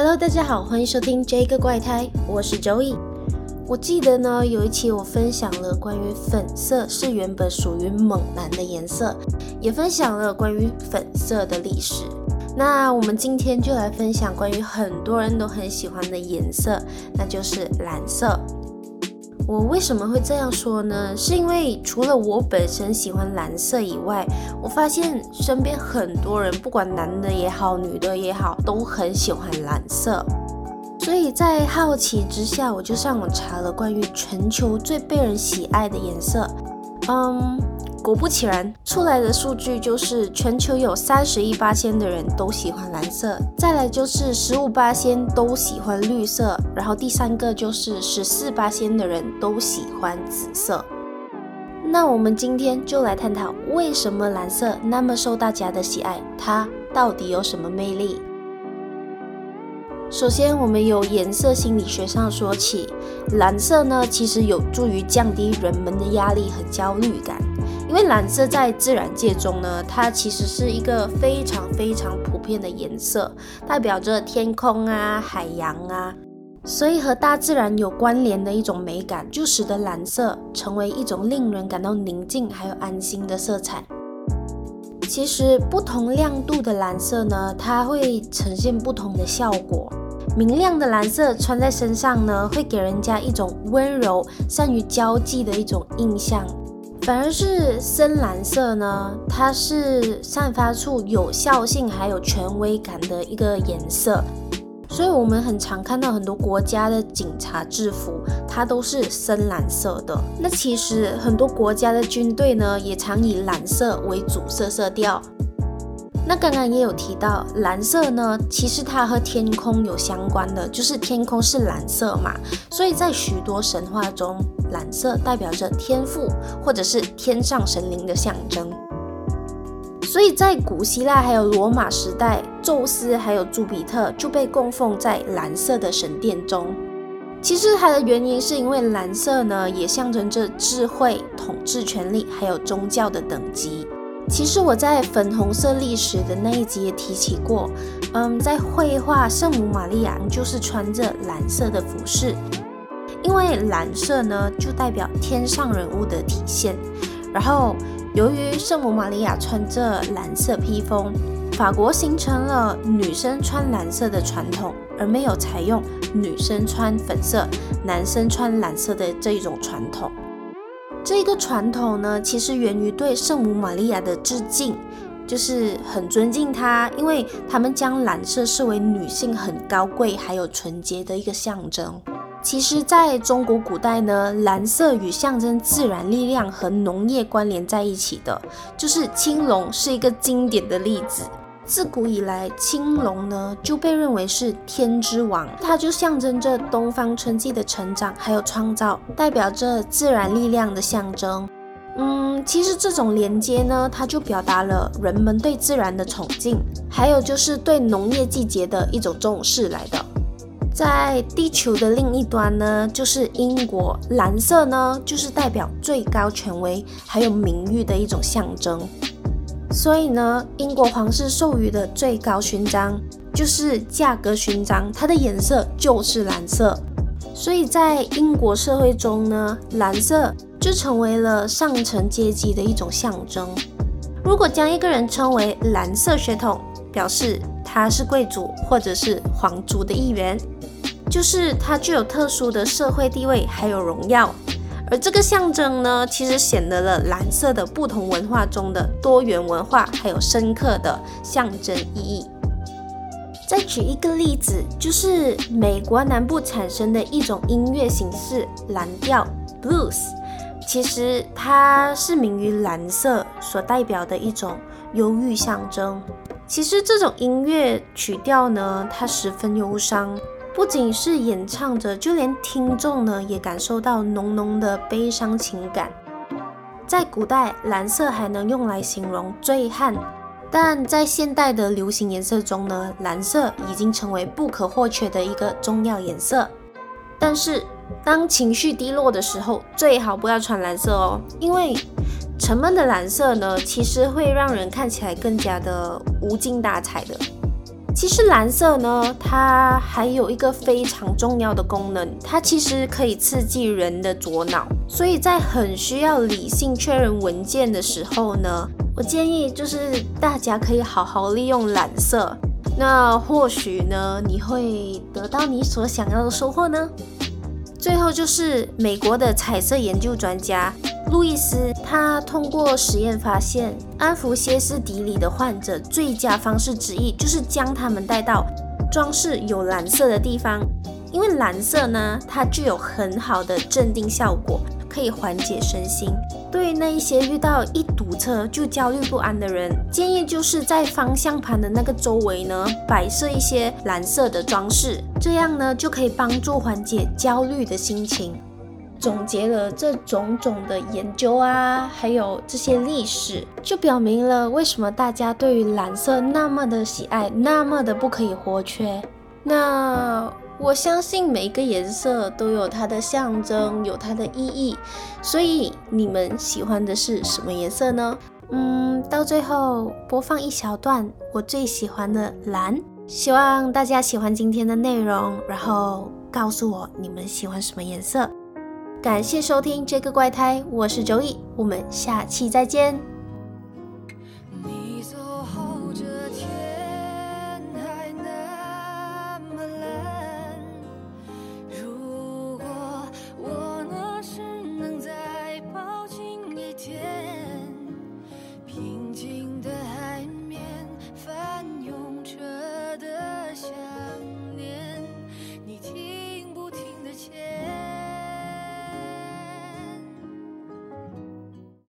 Hello，大家好，欢迎收听这个怪胎，我是周易。我记得呢，有一期我分享了关于粉色是原本属于猛男的颜色，也分享了关于粉色的历史。那我们今天就来分享关于很多人都很喜欢的颜色，那就是蓝色。我为什么会这样说呢？是因为除了我本身喜欢蓝色以外，我发现身边很多人，不管男的也好，女的也好，都很喜欢蓝色。所以在好奇之下，我就上网查了关于全球最被人喜爱的颜色。嗯。果不其然，出来的数据就是全球有三十一八仙的人都喜欢蓝色，再来就是十五八仙都喜欢绿色，然后第三个就是十四八仙的人都喜欢紫色。那我们今天就来探讨为什么蓝色那么受大家的喜爱，它到底有什么魅力？首先，我们由颜色心理学上说起，蓝色呢其实有助于降低人们的压力和焦虑感。因为蓝色在自然界中呢，它其实是一个非常非常普遍的颜色，代表着天空啊、海洋啊，所以和大自然有关联的一种美感，就使得蓝色成为一种令人感到宁静还有安心的色彩。其实不同亮度的蓝色呢，它会呈现不同的效果。明亮的蓝色穿在身上呢，会给人家一种温柔、善于交际的一种印象。反而是深蓝色呢，它是散发出有效性还有权威感的一个颜色，所以我们很常看到很多国家的警察制服，它都是深蓝色的。那其实很多国家的军队呢，也常以蓝色为主色色调。那刚刚也有提到，蓝色呢，其实它和天空有相关的，就是天空是蓝色嘛，所以在许多神话中，蓝色代表着天赋或者是天上神灵的象征。所以在古希腊还有罗马时代，宙斯还有朱比特就被供奉在蓝色的神殿中。其实它的原因是因为蓝色呢，也象征着智慧、统治权力还有宗教的等级。其实我在粉红色历史的那一集也提起过，嗯，在绘画圣母玛利亚就是穿着蓝色的服饰，因为蓝色呢就代表天上人物的体现。然后由于圣母玛利亚穿着蓝色披风，法国形成了女生穿蓝色的传统，而没有采用女生穿粉色、男生穿蓝色的这一种传统。这个传统呢，其实源于对圣母玛利亚的致敬，就是很尊敬她，因为他们将蓝色视为女性很高贵还有纯洁的一个象征。其实，在中国古代呢，蓝色与象征自然力量和农业关联在一起的，就是青龙是一个经典的例子。自古以来，青龙呢就被认为是天之王，它就象征着东方春季的成长还有创造，代表着自然力量的象征。嗯，其实这种连接呢，它就表达了人们对自然的崇敬，还有就是对农业季节的一种重视来的。在地球的另一端呢，就是英国，蓝色呢就是代表最高权威还有名誉的一种象征。所以呢，英国皇室授予的最高勋章就是价格勋章，它的颜色就是蓝色。所以在英国社会中呢，蓝色就成为了上层阶级的一种象征。如果将一个人称为蓝色血统，表示他是贵族或者是皇族的一员，就是他具有特殊的社会地位还有荣耀。而这个象征呢，其实显得了蓝色的不同文化中的多元文化，还有深刻的象征意义。再举一个例子，就是美国南部产生的一种音乐形式——蓝调 （blues），其实它是名于蓝色所代表的一种忧郁象征。其实这种音乐曲调呢，它十分忧伤。不仅是演唱者，就连听众呢也感受到浓浓的悲伤情感。在古代，蓝色还能用来形容醉汉，但在现代的流行颜色中呢，蓝色已经成为不可或缺的一个重要颜色。但是，当情绪低落的时候，最好不要穿蓝色哦，因为沉闷的蓝色呢，其实会让人看起来更加的无精打采的。其实蓝色呢，它还有一个非常重要的功能，它其实可以刺激人的左脑，所以在很需要理性确认文件的时候呢，我建议就是大家可以好好利用蓝色，那或许呢，你会得到你所想要的收获呢。最后就是美国的彩色研究专家路易斯，他通过实验发现，安抚歇斯底里的患者最佳方式之一就是将他们带到装饰有蓝色的地方，因为蓝色呢，它具有很好的镇定效果。可以缓解身心。对于那一些遇到一堵车就焦虑不安的人，建议就是在方向盘的那个周围呢，摆设一些蓝色的装饰，这样呢就可以帮助缓解焦虑的心情。总结了这种种的研究啊，还有这些历史，就表明了为什么大家对于蓝色那么的喜爱，那么的不可以或缺。那。我相信每一个颜色都有它的象征，有它的意义。所以你们喜欢的是什么颜色呢？嗯，到最后播放一小段我最喜欢的蓝。希望大家喜欢今天的内容，然后告诉我你们喜欢什么颜色。感谢收听这个怪胎，我是周易，我们下期再见。